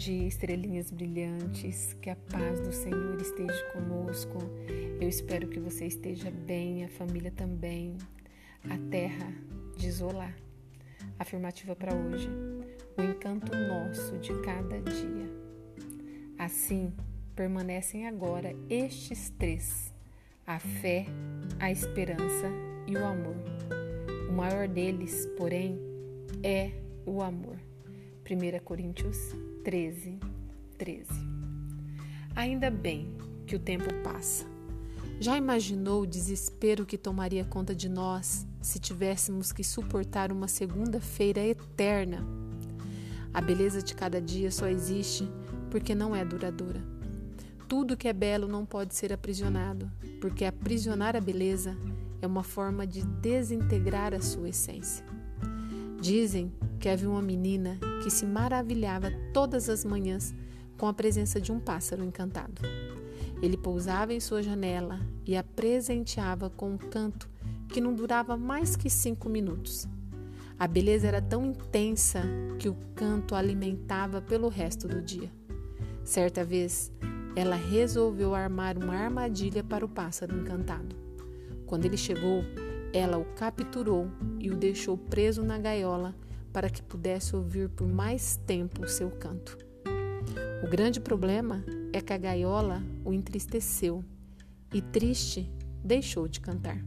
dia, estrelinhas brilhantes. Que a paz do Senhor esteja conosco. Eu espero que você esteja bem, a família também. A terra de Olá. Afirmativa para hoje. O encanto nosso de cada dia. Assim, permanecem agora estes três: a fé, a esperança e o amor. O maior deles, porém, é o amor. 1 Coríntios 13, 13. Ainda bem que o tempo passa. Já imaginou o desespero que tomaria conta de nós se tivéssemos que suportar uma segunda-feira eterna? A beleza de cada dia só existe porque não é duradoura. Tudo que é belo não pode ser aprisionado, porque aprisionar a beleza é uma forma de desintegrar a sua essência. Dizem havia uma menina que se maravilhava todas as manhãs com a presença de um pássaro encantado. Ele pousava em sua janela e a presenteava com um canto que não durava mais que cinco minutos. A beleza era tão intensa que o canto alimentava pelo resto do dia. Certa vez, ela resolveu armar uma armadilha para o pássaro encantado. Quando ele chegou, ela o capturou e o deixou preso na gaiola para que pudesse ouvir por mais tempo o seu canto. O grande problema é que a gaiola o entristeceu e, triste, deixou de cantar.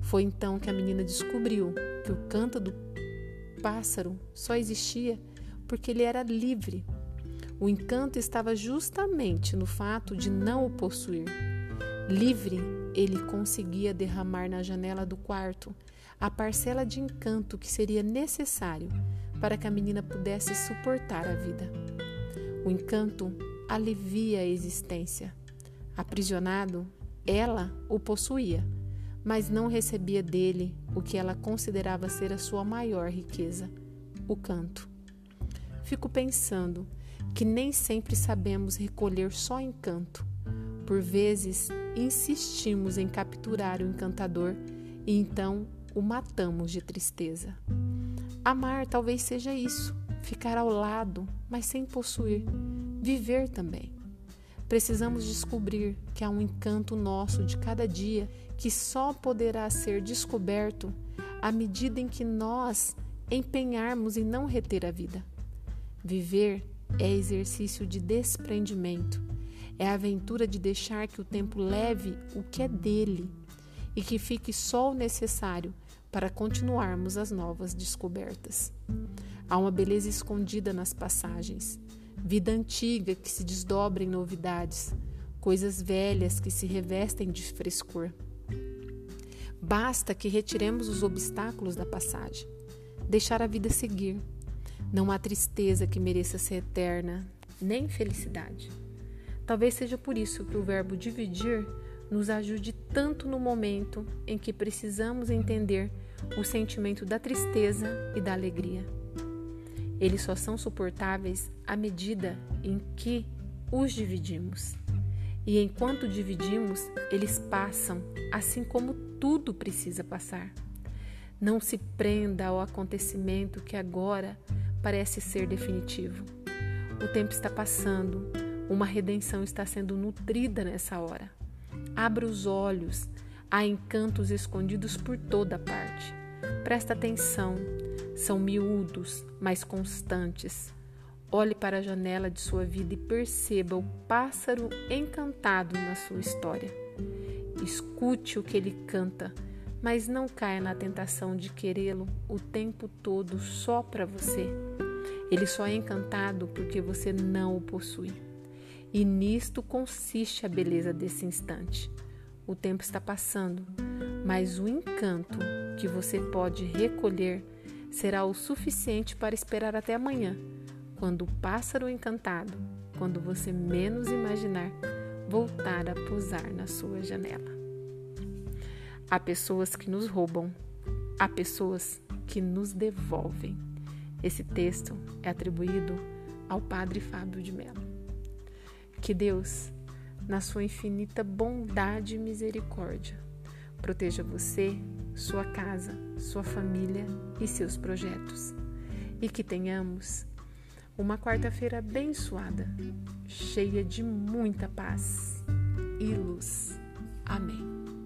Foi então que a menina descobriu que o canto do pássaro só existia porque ele era livre. O encanto estava justamente no fato de não o possuir. Livre, ele conseguia derramar na janela do quarto a parcela de encanto que seria necessário para que a menina pudesse suportar a vida. O encanto alivia a existência. Aprisionado, ela o possuía, mas não recebia dele o que ela considerava ser a sua maior riqueza, o canto. Fico pensando que nem sempre sabemos recolher só encanto. Por vezes, insistimos em capturar o encantador e então o matamos de tristeza. Amar talvez seja isso, ficar ao lado, mas sem possuir, viver também. Precisamos descobrir que há um encanto nosso de cada dia que só poderá ser descoberto à medida em que nós empenharmos em não reter a vida. Viver é exercício de desprendimento, é a aventura de deixar que o tempo leve o que é dele e que fique só o necessário para continuarmos as novas descobertas. Há uma beleza escondida nas passagens, vida antiga que se desdobra em novidades, coisas velhas que se revestem de frescor. Basta que retiremos os obstáculos da passagem, deixar a vida seguir. Não há tristeza que mereça ser eterna, nem felicidade. Talvez seja por isso que o verbo dividir nos ajude tanto no momento em que precisamos entender o sentimento da tristeza e da alegria. Eles só são suportáveis à medida em que os dividimos. E enquanto dividimos, eles passam, assim como tudo precisa passar. Não se prenda ao acontecimento que agora parece ser definitivo. O tempo está passando, uma redenção está sendo nutrida nessa hora. Abra os olhos, há encantos escondidos por toda parte. Presta atenção, são miúdos, mas constantes. Olhe para a janela de sua vida e perceba o pássaro encantado na sua história. Escute o que ele canta, mas não caia na tentação de querê-lo o tempo todo só para você. Ele só é encantado porque você não o possui. E nisto consiste a beleza desse instante. O tempo está passando, mas o encanto que você pode recolher será o suficiente para esperar até amanhã, quando o pássaro encantado, quando você menos imaginar, voltar a pousar na sua janela. Há pessoas que nos roubam, há pessoas que nos devolvem. Esse texto é atribuído ao Padre Fábio de Mello. Que Deus, na sua infinita bondade e misericórdia, proteja você, sua casa, sua família e seus projetos. E que tenhamos uma quarta-feira abençoada, cheia de muita paz e luz. Amém.